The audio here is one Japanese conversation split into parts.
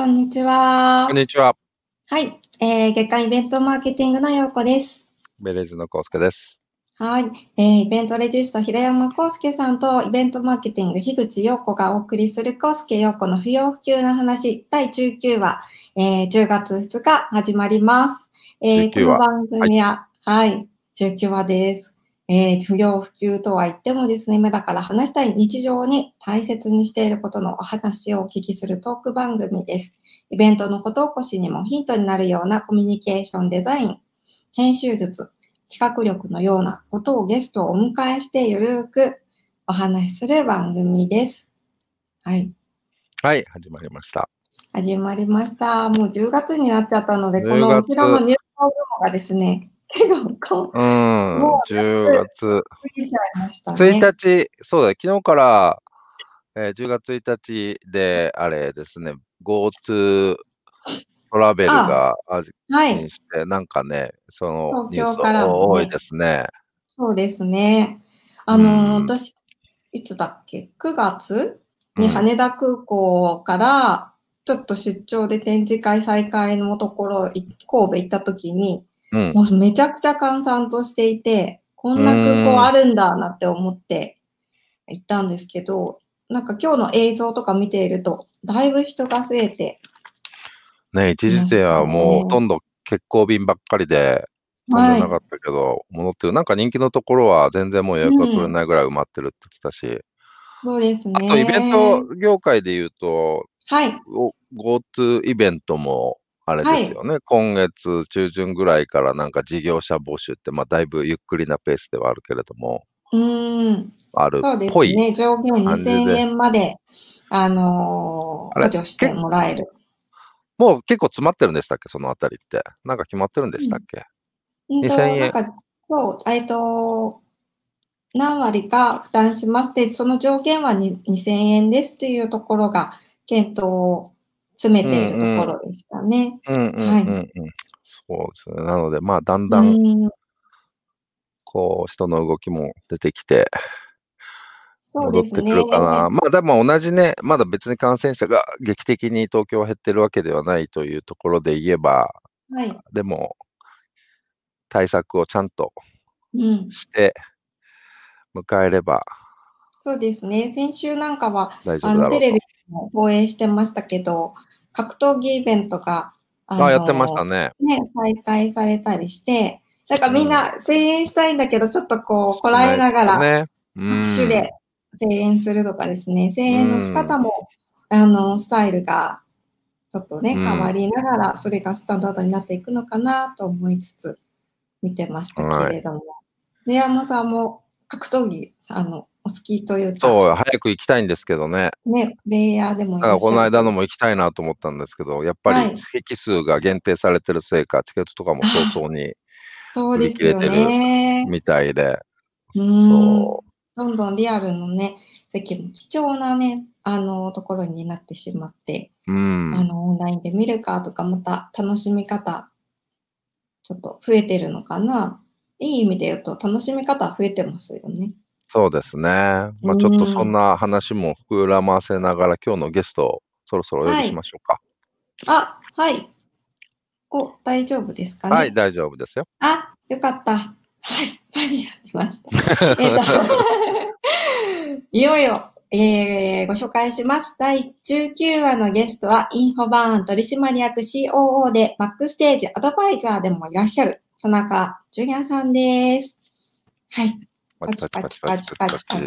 はい、こんにちは。こんにちは。はい、えー、月間イベントマーケティングのようこです。ベレーズのコウスケです。はい、えー、イベントレジスト平山康介さんとイベントマーケティング樋口陽子がお送りする康介陽子の不要不急の話第19話、えー、10月2日始まります。えー、こ19話の番組は、はい、19話です。えー不要不急とは言ってもですね、今だから話したい日常に大切にしていることのお話をお聞きするトーク番組です。イベントのこと起こしにもヒントになるようなコミュニケーションデザイン、編集術、企画力のようなことをゲストをお迎えしてゆるーくお話しする番組です。はい。はい、始まりました。始まりました。もう10月になっちゃったので、10この月後ろの入校雲がですね、結構こう、うんも、う10月増えちゃいましたね。1日、そうだ、昨日から、えー10月1日で、あれですね、GoTo トラベルが安はい。心して、なんかね、そのニュース東京からもね多いですね。そうですね。あのーうん私、いつだっけ ?9 月？うんに羽田空港から、ちょっと出張で展示会再開のところ、い神戸行った時に、うん。もうめちゃくちゃ閑散としていて、こんな空港あるんだなって思って行ったんですけど、なんか今日の映像とか見ていると、だいぶ人が増えて、ね、一時ではもうほとんど欠航便ばっかりで、飛んはいでなかったけど、戻ってる。なんか人気のところは全然もう予約が取れないぐらい埋まってるって言ってたし、そうですね。あとイベント業界で言うと、はい。お GoTo イベントもあれですよね、今月中旬ぐらいからなんか事業者募集って、まあ、だいぶゆっくりなペースではあるけれども、うーん。あるそうでっぽい。すね。上限感じで2000円まで、あのー補助してもらえる。もう結構詰まってるんでしたっけ、そのあたりって。なんか決まってるんでしたっけ？うんと2000円なんか、そう、えっと、何割か負担しますって、その上限はに2000円ですっていうところが、検討を詰めているところでしたね。そうですね。なので、まあ、だんうだん、ん、こう、人の動きも出てきて。戻ってくるかな。まあ、でも同じね、まだ別に感染者が劇的に東京は減ってるわけではないというところで言えば、はい。でも、対策をちゃんとうん。して迎えればそうですね。先週なんかは、あの、テレビ。も放映してましたけど、格闘技イベントが、ああ、やってましたね。ね、再開されたりして、なんかみんな声援したいんだけど、ちょっとこう、こらえながら、ね。うん手で声援するとかですね、声援の仕方も、あの、スタイルが、ちょっとね、うん変わりながら、それがスタンダードになっていくのかなと思いつつ、見てましたけれども。レ山さんも格闘技、あの、お好きというか、そう、早く行きたいんですけどね。ね、プレイヤーでもいだからこの間のも行きたいなと思ったんですけど、やっぱはいり席数が限定されてるせいか、チケットとかも早々に そうですよ売り切れてね。みたいで、うん。そどんどんリアルのね、席も貴重なね、あの、ところになってしまって、う。うん。あの、オンラインで見るかとか、また楽しみ方、ちょっと増えてるのかな。いい意味で言うと、楽しみ方増えてますよね。そうですね。まあちょっとそんな話も膨らませながら、今日のゲストをそろそろお呼びしましょうか。あ、はい。お、大丈夫ですかね？はい、大丈夫ですよ。あ、よかった。はい、間に合いました。えっと、いよいよ、えー、ご紹介します。第19話のゲストは、インフォバーン取締役 COO で、バックステージアドバイザーでもいらっしゃる、田中ジュニアさんです。はい。パチパチパチパチパチパチ。パチパ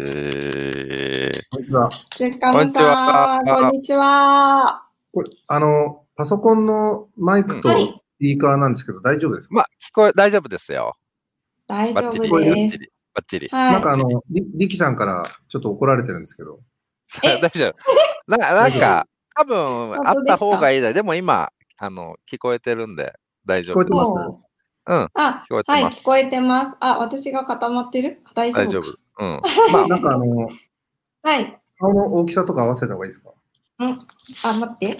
チこんにちは。中華さん、こんにちは。これ、あの、パソコンのマイクとはいスピーカーなんですけど、大丈夫ですか、まあ、聞こえ、大丈夫ですよ。大丈夫バッチリ、これです。バッチリ。なんかあの、りりきさんからちょっと怒られてるんですけど、え大丈夫。ななんか、多分本あった方がいいだ。でも今、あの、聞こえてるんで、大丈夫聞こえてますもううん、あ聞こえ、てはい、ます聞こえてます。あ、私が固まってる？大丈夫大丈夫か。うん。まなんかあの、はい。顔の大きさとか合わせた方がいいですか？うん。あ、待って。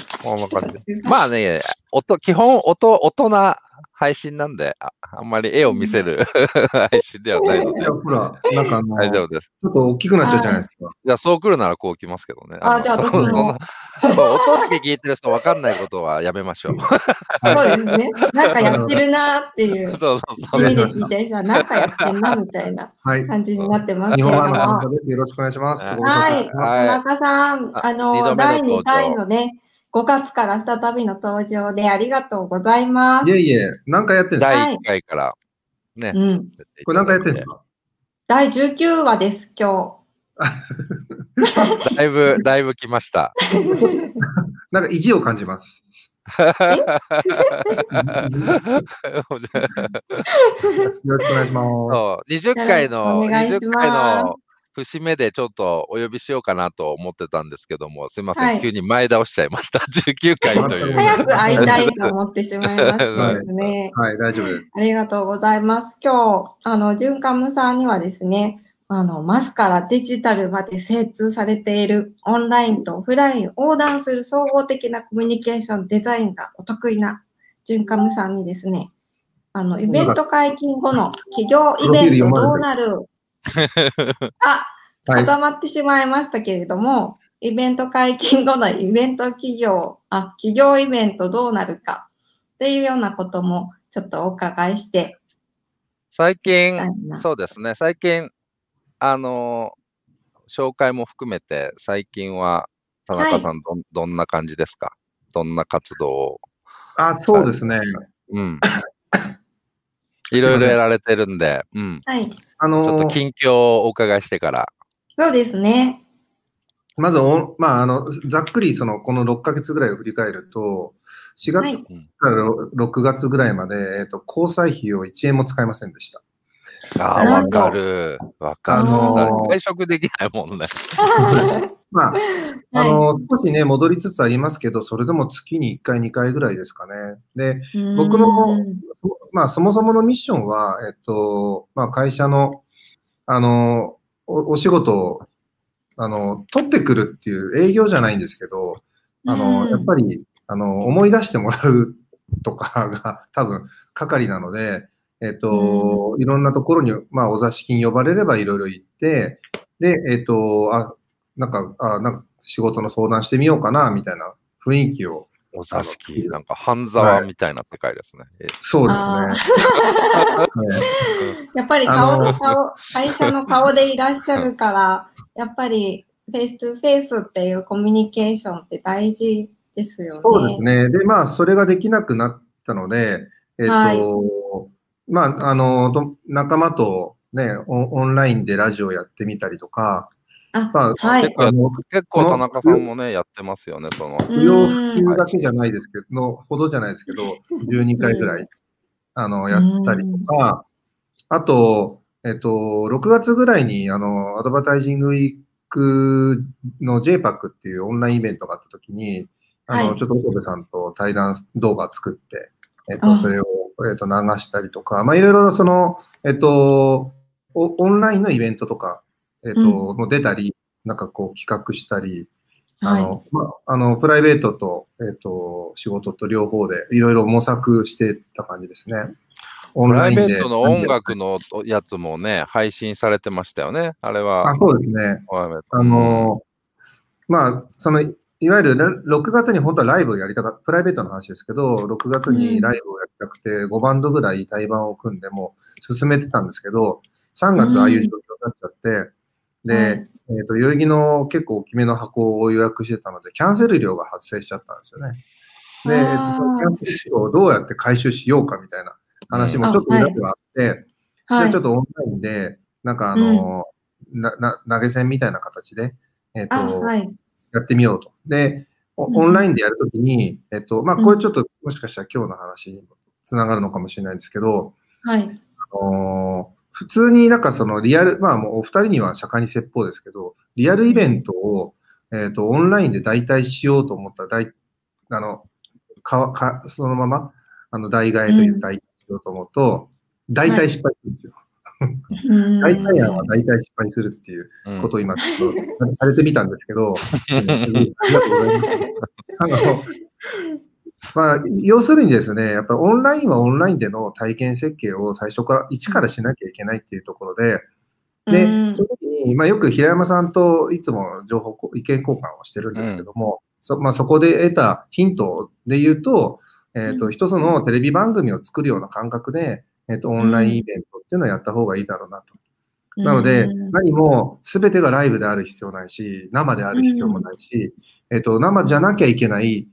まあね、音、基本音、大人配信なんで、ああんまり絵を見せる 配信ではないのでいや、、ほら、なんかあの、大丈夫ちです。ょっと大きくなっちゃうじゃないですか。いや、そう来るならこう来ますけどね。のあじゃあそ私もそんなそう音だけ聞いてる人分かんないことはやめましょう。そうですね。なんかやってるなーっていう そうそうそう。意味で聞いてさ、なんかやってんなみたいなはい。感じになってますけ日れども。本版の田中です。よろしくお願いします。はい田中さん、あの、の第2登場回のね、5月から再びの登場でありがとうございます。いえいえ、何回やってんですか？第1回からね。うん。これ何回やってんですか？第19話です、今 だいぶ、だいぶ来ました。なんか意地を感じます。よろしくお願いします。そう20回の、お願いし20ます回の節目でちょっとお呼びしようかなと思ってたんですけども、すいません、はい急に前倒しちゃいました。19回という。早く会いたいと思ってしまいましたですね。はい、大丈夫です。ありがとうございます。今日、あの、ジュンカムさんにはですね、あの、マスからデジタルまで精通されているオンラインとオフライン横断する総合的なコミュニケーションデザインがお得意なジュンカムさんにですね、あの、イベント解禁後の企業イベントどうなるあ、はい。固まってしまいましたけれども、イベント解禁後のイベント企業、あ、企業イベントどうなるかっていうようなこともちょっとお伺いして最近。そうですね、最近、あの紹介も含めて、最近は田中さんどん、どんな感じですか？どんな活動をあ、そうですね。うん。いろいろやられてるんで、うん。はい。あちょっのと近況をお伺いしてから。そうですね。まずお、まあ、あの、ざっくり、その、この6ヶ月ぐらいを振り返ると、4はい月から6月ぐらいまで、えっと、交際費を1円も使いませんでした。あわかる。わかる。外食できないもんね。まあ、あはいの、少しね、戻りつつありますけど、それでも月に1回、2回ぐらいですかね。で、僕のまあ、そもそものミッションは、えっと、まあ、会社の、あの、おお仕事を、あの、取ってくるっていう営業じゃないんですけど、あの、うんやっぱり、あの、思い出してもらうとかが多分、係なので、えっと、いろんなところに、まあ、お座敷に呼ばれればいろいろ行って、で、えっと、あ、なんか、あ、なんか仕事の相談してみようかな、みたいな雰囲気を、お座敷、なんか半沢みたいな世界ですね。えそうですね。やっぱり顔の顔、会社の顔でいらっしゃるから、やっぱりフェイストゥフェイスっていうコミュニケーションって大事ですよね。そうですね。で、まあ、それができなくなったので、えっ、と、はいまあ、あの、と仲間とねオン、オンラインでラジオやってみたりとか、あ、まあ、はい。結構田中さんもね、やってますよね、その。うん不要不急だけじゃないですけど、のほどじゃないですけど、12回ぐらい、あの、やったりとか、あと、えっと、6月ぐらいに、あの、アドバタイジングウィークの JPAC っていうオンラインイベントがあった時に、あの、はい。ちょっと岡部さんと対談動画作って、えっあ。と、それを、えっと、流したりとか、まあ、いろいろその、えっと、おオンラインのイベントとか、えっと、うんもう出たり、なんかこう企画したり、あはい。の、まあ、あの、プライベートと、えっ、と、仕事と両方でいろいろ模索してた感じですね。オプライベンでートの音楽のやつもね、配信されてましたよね。あれはあ、。そうですね。あの、まあ、その、いいわゆる6月に本当はライブをやりたかった、プライベートの話ですけど、6月にライブをやりたくて、5バンドぐらい対バンを組んでも進めてたんですけど、3月ああいう状況になっちゃって、で、はいえっ、と、代々木の結構大きめの箱を予約してたので、キャンセル料が発生しちゃったんですよね。で、えっとキャンセル料をどうやって回収しようかみたいな話もちょっと裏ではあって、じゃはいあちょっ。とオンラインで、なんかあの、なな投げ銭みたいな形で、えっ、あ、と、はい。やってみようと。で、オンラインでやるときに、えっと、まあ、これちょっと、もしかしたら今日の話につながるのかもしれないんですけど、はい。あのー普通になんかそのリアル、まあもうお二人には釈迦に説法ですけど、リアルイベントを、えっ、と、オンラインで代替しようと思ったら、代あの、か、か、そのまま、あの、代替えといううん代替しようと思うと、大体失敗するんですよ。うん。代替案は大体失敗するっていううん。ことを今ちょっとされてみたんですけど、ありがとうございます。あの、まあ、要するにですね、やっぱりオンラインはオンラインでの体験設計を最初から一からしなきゃいけないっていうところで、で、うんその時に、まあ、よく平山さんといつも情報こ、意見交換をしてるんですけども、そまあ、そこで得たヒントで言うと、えっ、と、うん。一つのテレビ番組を作るような感覚で、えっ、と、オンラインイベントっていうのをやった方がいいだろうなと。なので、うん。何も全てがライブである必要ないし、生である必要もないし、えっ、と、生じゃなきゃいけない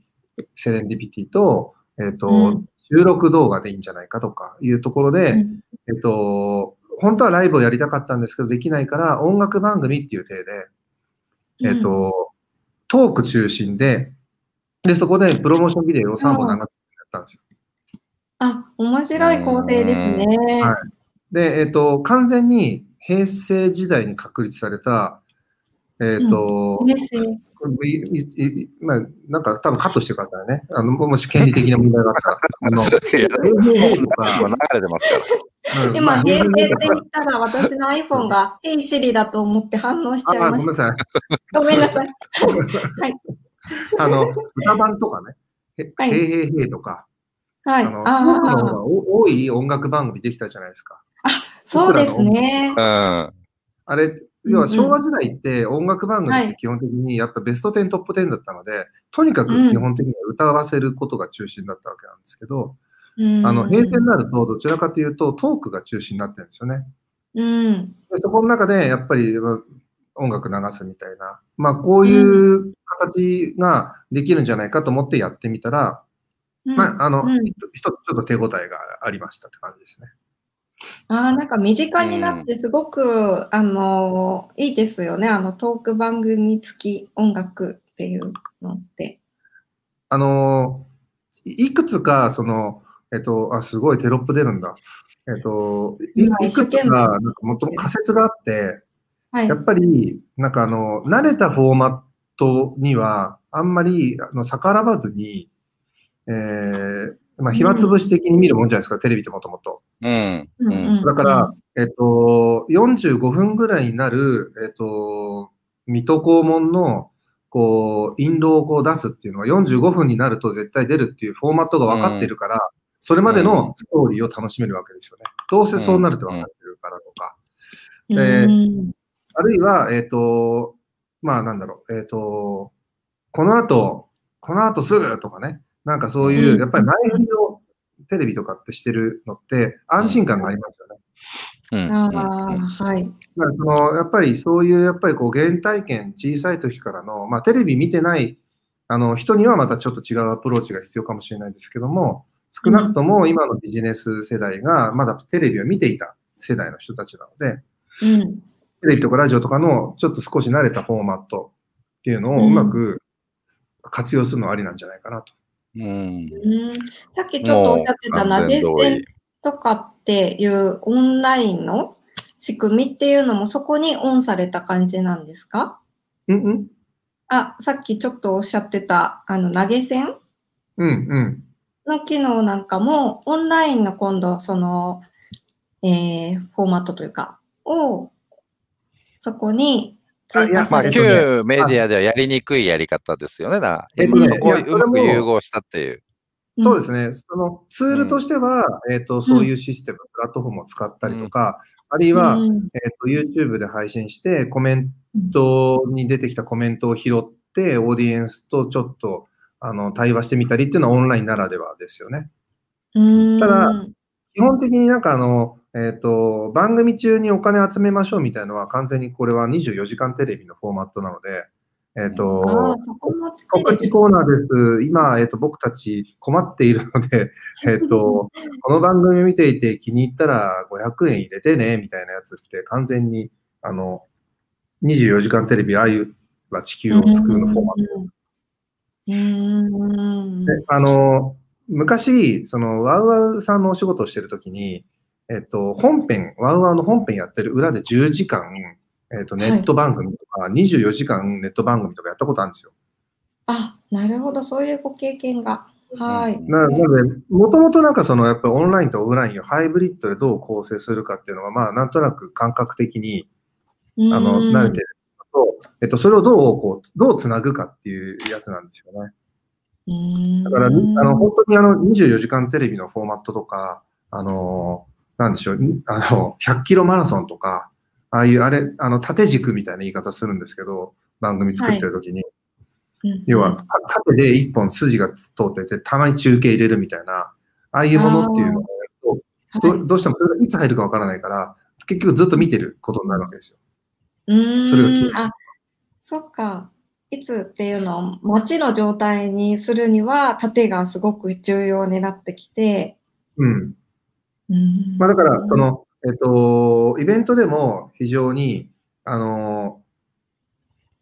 セレンディピティと、えっ、と、うん。収録動画でいいんじゃないかとかいうところで、うん。えっと、本当はライブをやりたかったんですけど、できないから音楽番組っていう体で、えっと、トーク中心で、で、そこでプロモーションビデオを3本流すやったんですよ。あ、面白い構成ですね。はいで、えっと、完全に平成時代に確立された、えっと、ですね。これいいいまあ、なんか多分カットしてくださいね。あのもし権利的な問題があったら。あの、今平成って言ったら私の iPhone が Hey Siri だと思って反応しちゃいあ、ました。ごめんなさい。ごめんなさい。はい。あの、歌版とかね、へはいへいへいへいとか、はい。あの、あ多い音楽番組できたじゃないですか。そうですねう。ん。あれ、要は昭和時代って音楽番組って基本的にやっぱベスト10トップ10だったので、とにかく基本的には歌わせることが中心だったわけなんですけど、うんあの、平成になるとどちらかというとトークが中心になってるんですよね。うん。でそこの中でやっぱりまあ音楽流すみたいな、まあこういう形ができるんじゃないかと思ってやってみたら、うんまあ、あの、うん一つちょっと手応えがありましたって感じですね。ああ、なんか身近になってすごく、あのいいですよね。あのトーク番組付き音楽っていうのって。あの、いいくつか、その、えっと、あ、すごいテロップ出るんだ。えっと、いくつか、なんかもとも仮説があって、はいや。っぱり、なんかあの、慣れたフォーマットには、あんまり、あの、逆らわずに、えー、まあ、暇つぶし的に見るもんじゃないですか、テレビってもともと。うん。うんうんだから、えっと、45分ぐらいになる、えっと、水戸黄門の、こう、印籠をこう出すっていうのは45分になると絶対出るっていうフォーマットが分かってるから、それまでのストーリーを楽しめるわけですよね。どうせそうなるって分かってるからとか。うんえうんあるいは、えっと、まあなんだろう、えっと、この後、この後すぐとかね、なんかそういうう、んやっぱり前振りをテレビとかってしてるのって安心感がありますよね。うん。ああ、はい。まあ、そのやっぱりそういうやっぱりこう原体験、小さい時からの、まあ、テレビ見てないあの人にはまたちょっと違うアプローチが必要かもしれないですけども、少なくとも今のビジネス世代がまだテレビを見ていた世代の人たちなので、うん。テレビとかラジオとかのちょっと少し慣れたフォーマットっていうのをうまく活用するのはありなんじゃないかなと。うん。うんさっきちょっとおっしゃってた投げ銭とかっていうオンラインの仕組みっていうのもそこにオンされた感じなんですか？うんうんあ、さっきちょっとおっしゃってたあの投げ銭？うんうん。の機能なんかもオンラインの今度その、えーフォーマットというかをそこにまあ、旧メディアではやりにくいやり方ですよね。だからえっとねそこをいうまく融合したっていう。そうですね。そのツールとしては、えっ、と、そういうシステム、プラットフォームを使ったりとか、あるいは、うんえっ、と、YouTube で配信して、コメントに出てきたコメントを拾って、オーディエンスとちょっと、あの、対話してみたりっていうのはオンラインならではですよね。うんただ基本的になんかあの、えっ、と、番組中にお金集めましょうみたいのは完全にこれは24時間テレビのフォーマットなので、えっ、ーそこも告知コーナーです。今、えっ、と、僕たち困っているので、えっ、と、この番組見ていて気に入ったら500円入れてね、みたいなやつって完全に、あの、24時間テレビ、ああいうは地球を救うのフォーマット。うん。であの、昔、その、ワウワウさんのお仕事をしてるときに、えっ、と、本編、ワウワウの本編やってる裏で10時間、えっ、と、ネット番組とか、24時間ネット番組とかやったことあるんですよ。あ、なるほど、そういうご経験が。はい。ななので、もともとなんかその、やっぱりオンラインとオフラインをハイブリッドでどう構成するかっていうのは、まあ、なんとなく感覚的に、あの、うん慣れてるのと、えっと、それをどう、こう、どうつなぐかっていうやつなんですよね。うんだから、あの、本当にあの、24時間テレビのフォーマットとか、あの、なんでしょう、あの、100キロマラソンとか、ああいう、あれ、あの、縦軸みたいな言い方するんですけど、番組作ってる時に、うん。要は、縦で一本筋が通ってて、たまに中継入れるみたいな、ああいうものっていうのをどどうしてもそれがいつ入るかわからないから、結局ずっと見てることになるわけですよ。うーん。それが気にあ、そっか。いつっていうのを街の状態にするには、縦がすごく重要になってきて、うん。うんまあだから、そ、の、えっと、イベントでも非常に、あの、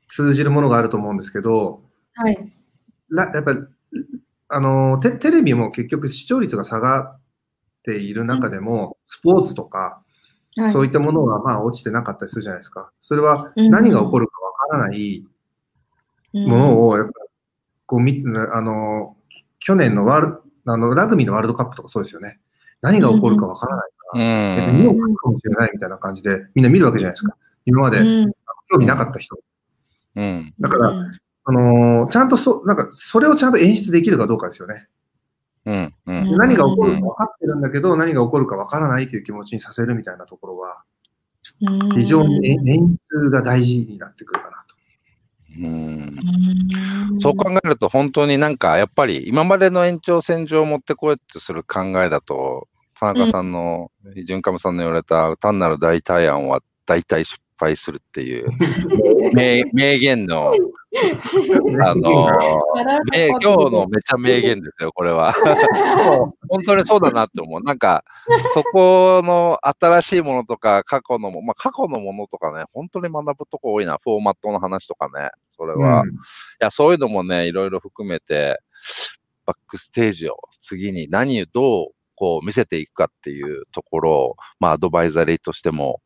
通じるものがあると思うんですけど、はい。らやっぱり、あのテ、テレビも結局視聴率が下がっている中でも、スポーツとか、はい、そういったものはまあ落ちてなかったりするじゃないですか。それはうん何が起こるかわからないものを、やっぱこうみ、あの、去年のワールあのラグビーのワールドカップとかそうですよね。何が起こるかわからないから、うん。見ようかもしれないみたいな感じで、みんな見るわけじゃないですか。今までうん興味なかった人。うん。だから、うんあのちゃんとそ、なんか、それをちゃんと演出できるかどうかですよね。うん。ううんん。何が起こるか分かってるんだけど、何が起こるか分からないという気持ちにさせるみたいなところは、非常に演演出が大事になってくるかなと。うん。うんそう考えると本当になんかやっぱり今までの延長線上を持ってこようとする考えだと、田中さんの、純上さんの言われた単なる代替案は大体失敗するっていう 名名言の、あの名今日のめちゃ名言ですよ、これは。本当にそうだなって思う。なんか、そこの新しいものとか、過去のも、まあ、過去のものとかね、本当に学ぶとこ多いな、フォーマットの話とかね、それは。いうんや、そういうのもね、いろいろ含めて、バックステージを次に何をどうこう見せていくかっていうところを、まあ、アドバイザリーとしても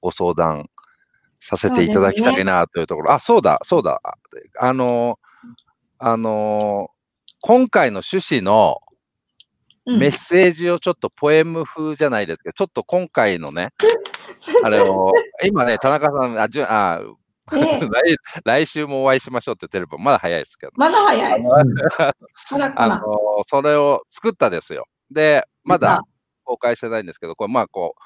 ご相談させていただきたいなというところ。あ、そうだ、そうだ。あの、あの、今回の趣旨のうんメッセージをちょっとポエム風じゃないですけど、ちょっと今回のね、あれを、今ね、田中さん、あ、じゅあえ 来来週もお会いしましょうって言ってれば、まだ早いですけど。まだ早い。あ な。の、それを作ったですよ。で、まだ公開してないんですけど、これまあこう、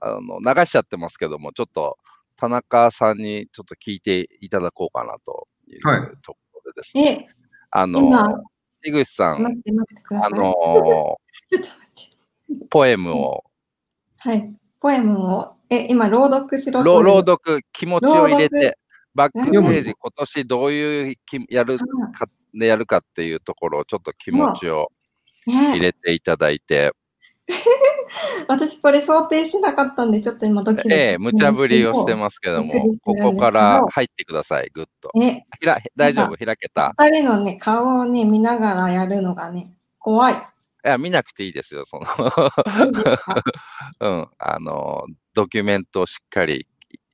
あの流しちゃってますけども、ちょっと田中さんにちょっと聞いていただこうかなというはい。ところでですね。え、あの今、井口さん。あの、ちょっと待って。ポエムを、はい。ポエムを、え、今、朗読しろと朗朗読、気持ちを入れて、バックステージ、今年どういうきやるあ。か、でやるかっていうところをちょっと気持ちをね。入れていただいて、私これ想定しなかったんで、ちょっと今ドキドキええ、無茶ぶりをしてますけどもここから入ってください、ぐっと。す。え、ひら大丈夫、開けた。二人のね、顔をね、見ながらやるのがね、怖い。いや、見なくていいですよ、その、うん、あの、ドキュメントをしっかり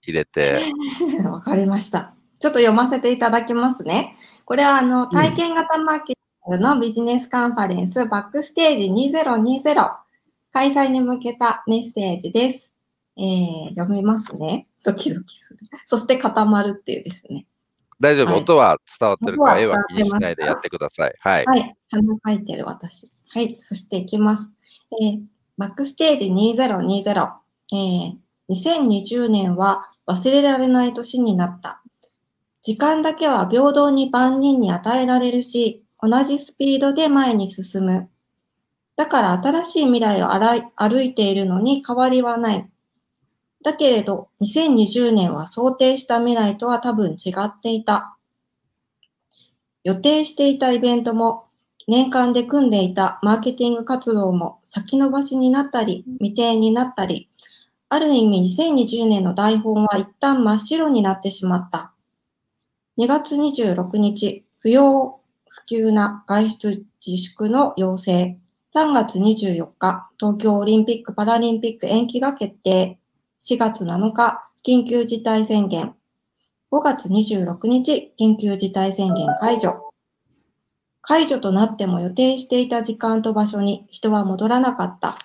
入れて、わかりました。ちょっと読ませていただきますね。これはあの体験型マーケティングのビジネスカンファレンスバックステージ2020開催に向けたメッセージです。えー、読みますね。ドキドキする。そして固まるっていうですね。大丈夫、はい音は伝わってるか？ら、絵音はは気にしないでやってください。はい。はい。鼻書いてる私。はい。そしていきます。えー、バックステージ2020。えー、2020年は忘れられない年になった。時間だけは平等に万人に与えられるし、同じスピードで前に進む。だから新しい未来を歩いているのに変わりはない。だけれど、2020年は想定した未来とは多分違っていた。予定していたイベントも、年間で組んでいたマーケティング活動も先延ばしになったり、未定になったり、ある意味2020年の台本は一旦真っ白になってしまった。2月26日、不要不急な外出自粛の要請。3月24日、東京オリンピック・パラリンピック延期が決定。4月7日、緊急事態宣言。5月26日、緊急事態宣言解除。解除となっても予定していた時間と場所に人は戻らなかった。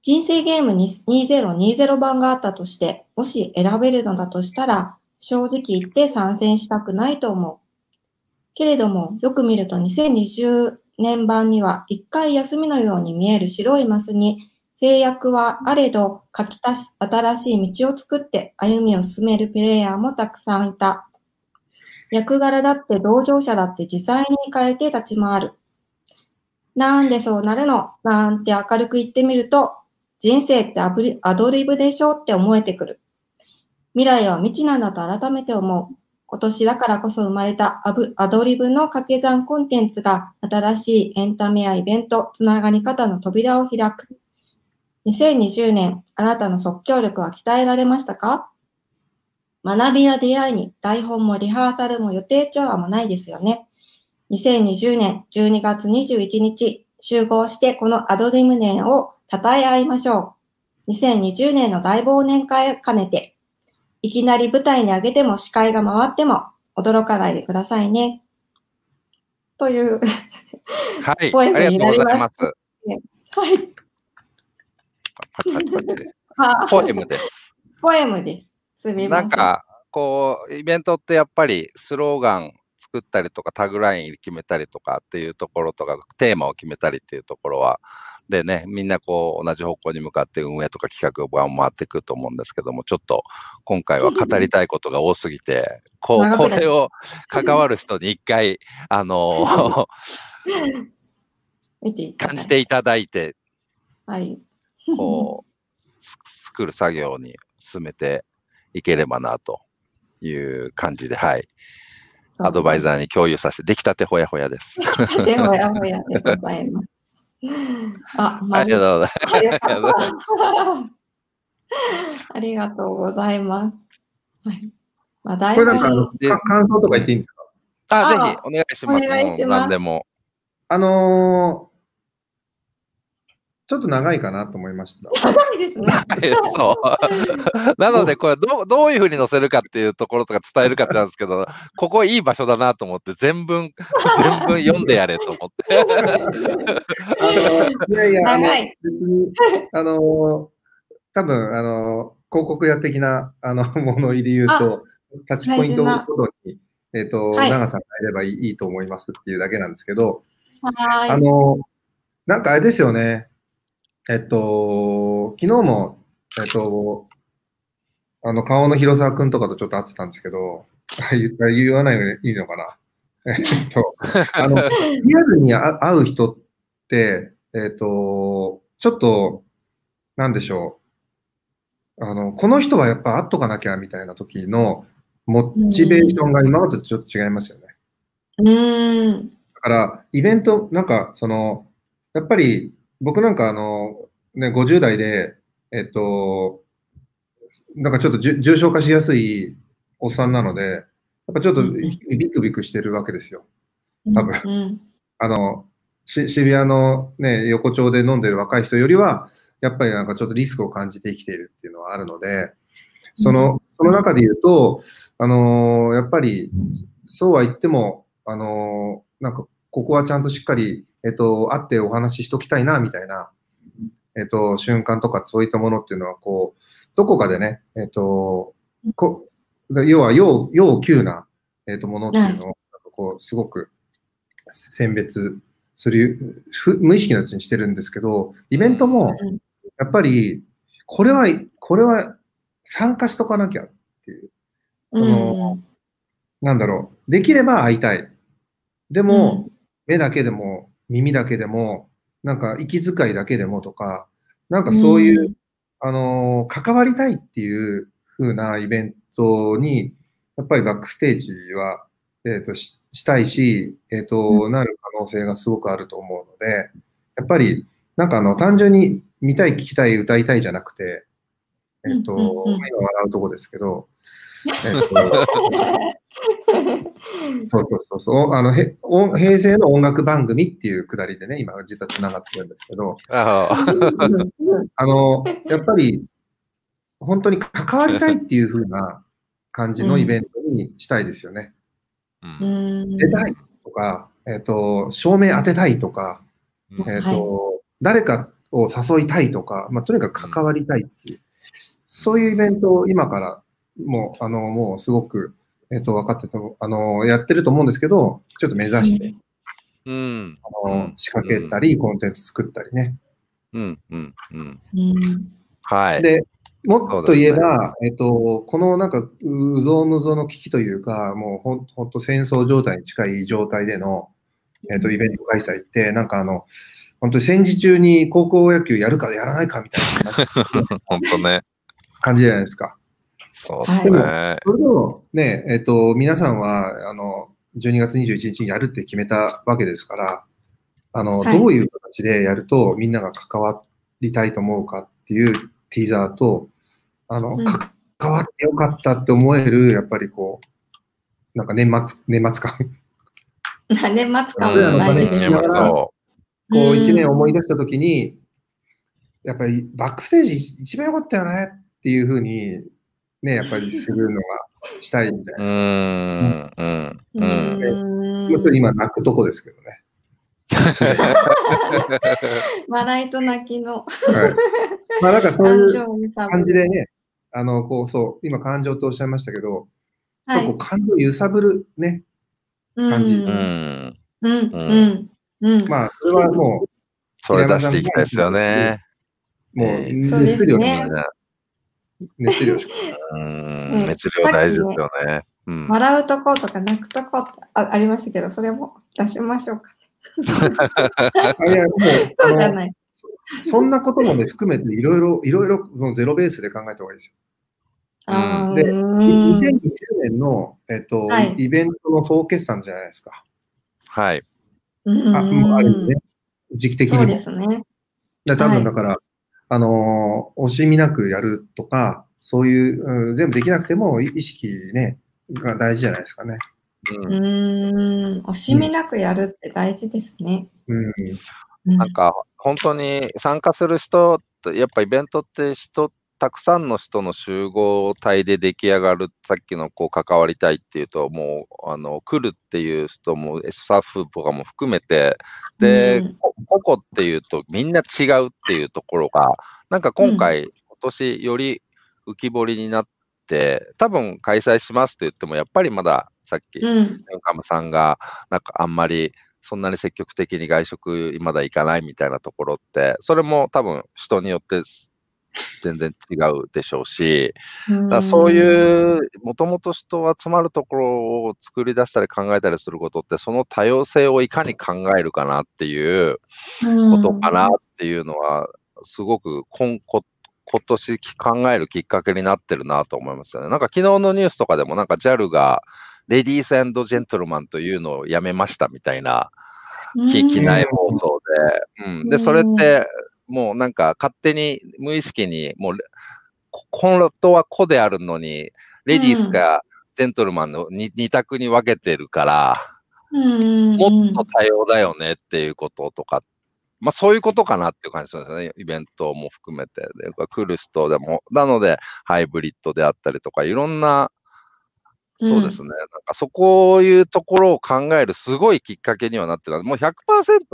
人生ゲーム2020版があったとして、もし選べるのだとしたら、正直言って参戦したくないと思う。けれども、よく見ると2020年版には一回休みのように見える白いマスに制約はあれど書き足し新しい道を作って歩みを進めるプレイヤーもたくさんいた。役柄だって同乗者だって実際に変えて立ち回る。なんでそうなるの？なんて明るく言ってみると、人生ってアドリブでしょって思えてくる。未来は未知なんだと改めて思う。今年だからこそ生まれたアブアドリブの掛け算コンテンツが新しいエンタメやイベント、つながり方の扉を開く。2020年、あなたの即興力は鍛えられましたか？学びや出会いに台本もリハーサルも予定調和もないですよね。2020年12月21日、集合してこのアドリブ年を称え合いましょう。2020年の大忘年会を兼ねて、いきなり舞台に上げても司会が回っても驚かないでくださいね。というはい、ポエムになります。ますはい。パチパチパチポエムです。ポエムです。すみません。なんか、こう、イベントってやっぱりスローガン作ったりとか、タグライン決めたりとかっていうところとか、テーマを決めたりっていうところは、でね、みんなこう同じ方向に向かって運営とか企画が回ってくると思うんですけども、ちょっと今回は語りたいことが多すぎて、こう、これを 関わる人に一回、あの 感じていただいて、はい。こう、作る作業に進めていければなという感じで、はい。アドバイザーに共有させて、出来たてほやほやです。出来たてほやほやでございます。あ、ありがとうございます。ありがとうございます。はい。まあ、だいぶ。これなんか、感想とか言っていいんですか？あ、ぜひ、お願いします。お願いします。何でも。あのー、ちょっと長いかなと思いました。長いですね。そう。なので、これど、どういうふうに載せるかっていうところとか伝えるかってなんですけど、ここいい場所だなと思って、全文、全文読んでやれと思って。いやいや、長い。あの、多分あの、広告屋的なあのもの入り言うと、タッチポイントごとに、えっ、ー、と、はい、長さがいればいいと思いますっていうだけなんですけど、はい。あの、なんかあれですよね。えっと、昨日も、えっと、あの、顔の広沢くんとかとちょっと会ってたんですけど、言わないよいいのかな。えっと、あの、リアルに会う人って、えっと、ちょっと、なんでしょう。あの、この人はやっぱ会っとかなきゃみたいな時のモチベーションが今までとちょっと違いますよね。うん。だから、イベント、なんか、その、やっぱり、僕なんかあの、ね、50代で、えっと、なんかちょっと重症化しやすいおっさんなので、やっぱちょっとビクビクしてるわけですよ。多分。うんうん、あの、渋谷のね、横丁で飲んでる若い人よりは、やっぱりなんかちょっとリスクを感じて生きているっていうのはあるので、その、その中で言うと、あのー、やっぱり、そうは言っても、あのー、なんか、ここはちゃんとしっかりえっと、会ってお話ししときたいな、みたいな、えっと、瞬間とかそういったものっていうのは、こう、どこかでね、えっと、こ要は要、要急な、えっと、ものっていうのを、こう、すごく選別する、無意識のうちにしてるんですけど、イベントも、やっぱり、これは、これは参加しとかなきゃっていう。その、なんだろう、できれば会いたい。でも、目だけでも耳だけでも、なんか息遣いだけでもとか、なんかそういう、うん、あの、関わりたいっていう風なイベントに、やっぱりバックステージは、えっ、ー、とし、したいし、えっ、ー、と、うん、なる可能性がすごくあると思うので、やっぱり、なんかあの、単純に見たい、聞きたい、歌いたいじゃなくて、えっ、ー、と、今笑うとこですけど、えっ、と、そうそうそうそう。あのへ平成の音楽番組っていうくだりでね、今実はつながってるんですけど、あ の、やっぱり本当に関わりたいっていう風な感じのイベントにしたいですよね。うん、出たいとか、えっ、ー、と、照明当てたいとか、えっ、ー、と、はい、誰かを誘いたいとか、まあ、とにかく関わりたいっていう、そういうイベントを今からもう、あの、もうすごくえっ、と、分かってても、あの、やってると思うんですけど、ちょっと目指して、うん。あの仕掛けたり、コンテンツ作ったりね。うん。うん。うん。うん。はい。で、もっと言えば、えっと、このなんか、うぞうむぞの危機というか、もうほんほんと戦争状態に近い状態での、えっと、イベント開催って、なんかあの、本当に戦時中に高校野球やるかやらないかみたいな 本当ね。感じじゃないですか。そうですね。それでもね、えっと、皆さんは、あの、12月21日にやるって決めたわけですから、あの、はいどういう形でやるとみんなが関わりたいと思うかっていうティーザーと、あの、うんか関わってよかったって思える、やっぱりこう、なんか年末、年末感。年末感うんも大事ですね。そこう、一年思い出したときに、やっぱりバックステージ一番良かったよねっていうふうに、ね、やっぱりするのがしたいみたいなう。うですか。ん。うん。ううん。今泣くとこですけどね。笑いと泣きのはい。まあなんかそういう感じでね、あの、こう、そう、今感情とおっしゃいましたけど、はい。こう感情を揺さぶるね。感じうんうん。うんうんうん。まあ、それはもそれ出していきたいですよね。う、もうえーそうです熱量しねか、熱量しか。うんうん熱量大事ですよね。うん。笑うとことか泣くとこってあありましたけど、それも出しましょうか。あ いや、もう、あの、そうじゃない。そんなこともね、含めていろいろ、いろいろ、ゼロベースで考えた方がいいですよ。であーう2020ん年の、えっと、はいイベントの総決算じゃないですか。はい。うんあ、もうある意味ね。時期的にも。そうですね。だ多はい分だから、あのー惜しみなくやるとか、そういう、うん全部できなくても、い意識ね、が大事じゃないですかね。うんうーん。惜しみなくやるって大事ですね。うん。うんなんか、本当に参加する人って、やっぱイベントって人、たくさんの人の集合体で出来上がる、さっきのこう関わりたいっていうと、もう、あの、来るっていう人も、スタッフとかも含めて、で、個々っていうとみんな違うっていうところが、なんか今回、今年より浮き彫りになって、多分開催しますって言っても、やっぱりまださっき、うん。カムさんが、なんかあんまりそんなに積極的に外食まだ行かないみたいなところって、それも多分人によって全然違うでしょうし、だそういう、もともと人が集まるところを作り出したり考えたりすることって、その多様性をいかに考えるかなっていうことかなっていうのは、すごく今こ今年考えるきっかけになってるなと思いますよね。なんか昨日のニュースとかでも、なんか JAL がレディースジェントルマンというのをやめましたみたいな、機機内放送で。うん、で、それって、もうなんか勝手に無意識に、もう、こ本当は子であるのに、レディースかジェントルマンの二二択に分けてるから、うんもっと多様だよねっていうこととか、まあそういうことかなっていう感じですよね。イベントも含めて。で来る人でも。なので、ハイブリッドであったりとか、いろんな、そうですね。なんかそこういうところを考えるすごいきっかけにはなってる。もう100%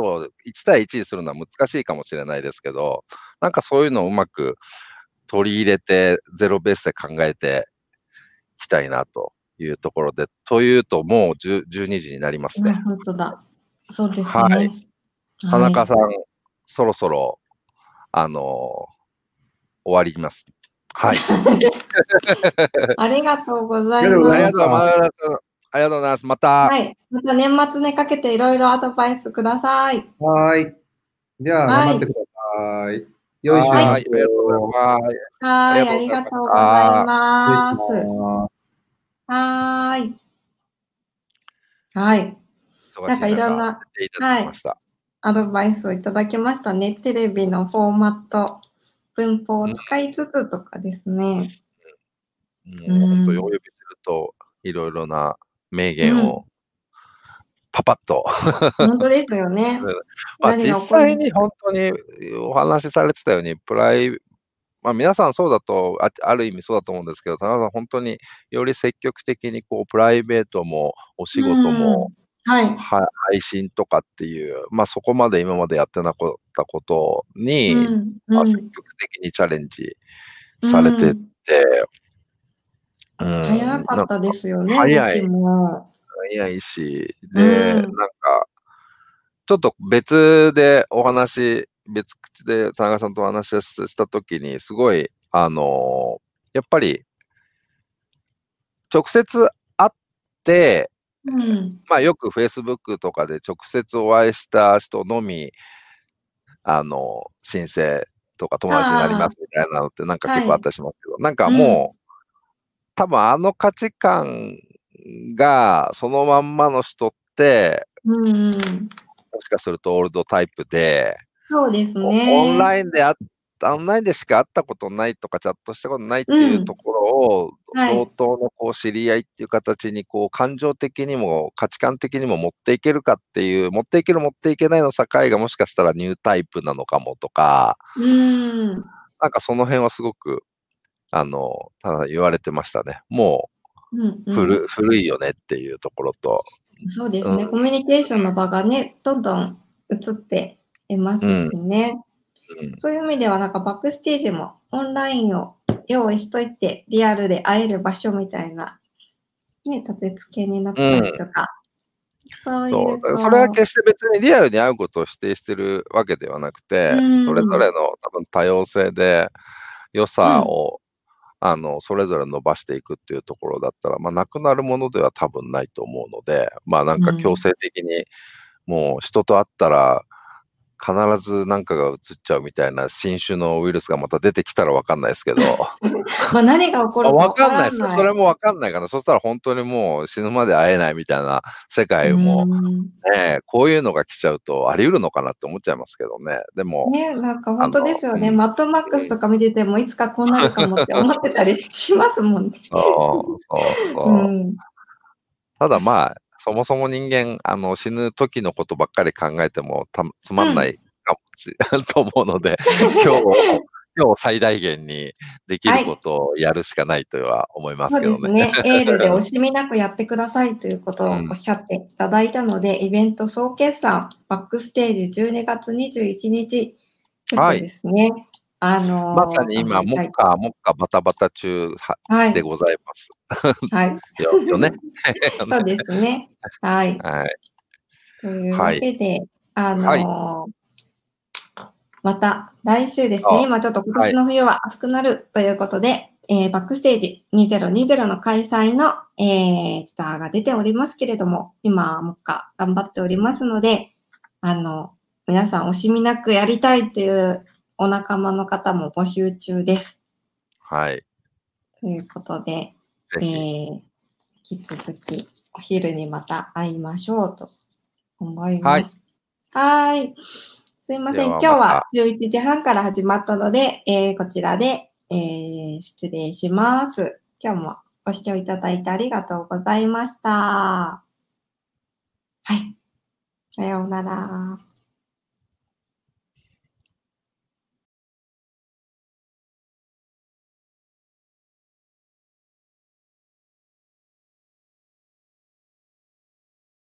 を1対1にするのは難しいかもしれないですけど、なんかそういうのをうまく取り入れて、ゼロベースで考えていきたいなというところで、というともう10 12時になりますね。本当だ。そうですね。はい田中はさん、そろそろ、あのー終わります。はい。い ありがとうございます。ありがとうございます。ありがとうございます。また、はい。また年末にかけていろいろアドバイスください。はーい。じゃあ、はい頑張ってください。よいしょ。はい、ありがとうございます。はい。あありりがとうござざいいます。はーい。はい。なんかいろんな出てい。アドバイスをいただきましたね。テレビのフォーマット、文法を使いつつとかですね。うん、うん本当にお呼びすると、いろいろな名言を、パパッと。本当ですよね。まあ、実際に本当にお話しされてたように、プライ、まあ、皆さんそうだとあ、ある意味そうだと思うんですけど、田中さん、本当により積極的にこうプライベートもお仕事も、はい。は配信とかっていう、まあ、そこまで今までやってなかったことに、うんまあ、うん積極的にチャレンジされてって、うん。早かったですよね、早い。早いし、で、うん。なんか、ちょっと別でお話、別口で田中さんとお話ししたときに、すごい、あのやっぱり、直接会って、うん。まあよく Facebook とかで直接お会いした人のみ、あの、申請とか友達になりますみたいなのってなんか結構あったりしますけど、なんかもう、多分あの価値観がそのまんまの人って、うんうん。もしかするとオールドタイプで、そうですおね。オンラインであオンラインでしか会ったことないとか、チャットしたことないっていううん。ところを、はい。相当のこう知り合いっていう形に、こう感情的にも価値観的にも持っていけるかっていう、持っていける持っていけないの境がもしかしたらニュータイプなのかもとか、うん。なんかその辺はすごく、あの、ただ言われてましたね。もうんううん。古,、古いよねっていうところと、そうですね、うん。コミュニケーションの場がね、どんどん移っていますしね。うん、そういう意味では、なんかバックステージもオンラインを用意しといて、リアルで会える場所みたいな、ね、立て付けになったりとか、そういそう。それは決して別にリアルに会うことを否定してるわけではなくて、うん。それぞれの多分多様性で良さを、あのそれぞれ伸ばしていくっていうところだったら、まあ、なくなるものでは多分ないと思うので、まあなんか強制的に、もう人と会ったら必ず何かが移っちゃうみたいな新種のウイルスがまた出てきたらわかんないですけど、まあ何が起こるかわかんないですよ。それもわかんないから、そしたら本当にもう死ぬまで会えないみたいな世界も、うんね、こういうのが来ちゃうとあり得るのかなって思っちゃいますけどね。でも、ね、なんか本当ですよね。マッドマックスとか見てても、いつかこうなるかもって思ってたりしますもんね。そうそうそう うん。ただまあ、そもそも人間、あの死ぬ時のことばっかり考えてもたつまんないかもし、と思うので、今日、今日最大限にできることをやるしかないとは思いまそうすけどね。ですね。エールで 惜しみなくやってくださいということをうんおっしゃっていただいたので、イベント総決算、バックステージ12月21日、ちょっとですね、あのーまさに今、もっか、もっかバタバタ中ははいで、ございます。はい、よよね。そうですね。はい。はい。というわけで、あのーまた来週ですあね、今ちょっと今年の冬は暑くなるということで、えーバックステージ2020の開催の、えー、スターが出ておりますけれども、今、もっか頑張っておりますので、あの、皆さん惜しみなくやりたいというお仲間の方も募集中です。はい。ということで。えー引き続きお昼にまた会いましょうと思います。はーい。すいません。今日はま11時半から始まったので、えーこちらで、えー失礼します。今日もご視聴いただいてありがとうございました。はい。さようなら。